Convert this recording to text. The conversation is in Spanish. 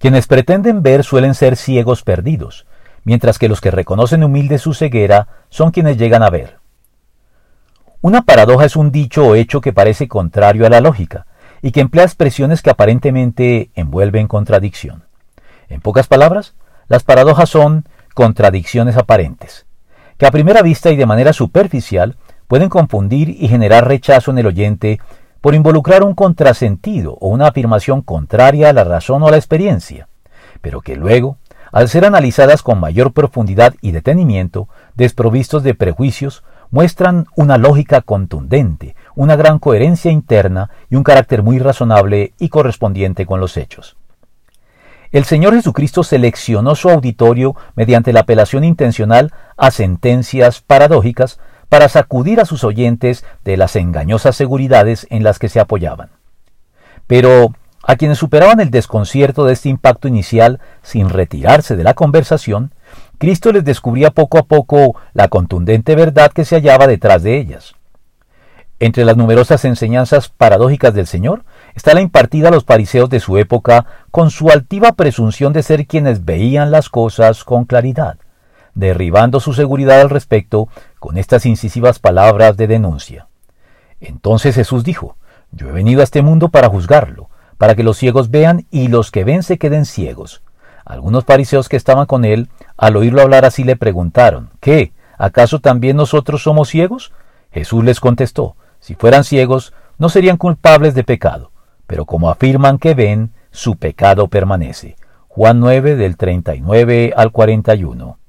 Quienes pretenden ver suelen ser ciegos perdidos, mientras que los que reconocen humilde su ceguera son quienes llegan a ver. Una paradoja es un dicho o hecho que parece contrario a la lógica, y que emplea expresiones que aparentemente envuelven contradicción. En pocas palabras, las paradojas son contradicciones aparentes, que a primera vista y de manera superficial pueden confundir y generar rechazo en el oyente por involucrar un contrasentido o una afirmación contraria a la razón o a la experiencia, pero que luego, al ser analizadas con mayor profundidad y detenimiento, desprovistos de prejuicios, muestran una lógica contundente, una gran coherencia interna y un carácter muy razonable y correspondiente con los hechos. El Señor Jesucristo seleccionó su auditorio mediante la apelación intencional a sentencias paradójicas para sacudir a sus oyentes de las engañosas seguridades en las que se apoyaban. Pero a quienes superaban el desconcierto de este impacto inicial sin retirarse de la conversación, Cristo les descubría poco a poco la contundente verdad que se hallaba detrás de ellas. Entre las numerosas enseñanzas paradójicas del Señor está la impartida a los fariseos de su época con su altiva presunción de ser quienes veían las cosas con claridad, derribando su seguridad al respecto con estas incisivas palabras de denuncia. Entonces Jesús dijo, Yo he venido a este mundo para juzgarlo, para que los ciegos vean y los que ven se queden ciegos. Algunos fariseos que estaban con él, al oírlo hablar así, le preguntaron, ¿Qué? ¿Acaso también nosotros somos ciegos? Jesús les contestó, si fueran ciegos, no serían culpables de pecado, pero como afirman que ven, su pecado permanece. Juan 9 del 39 al 41.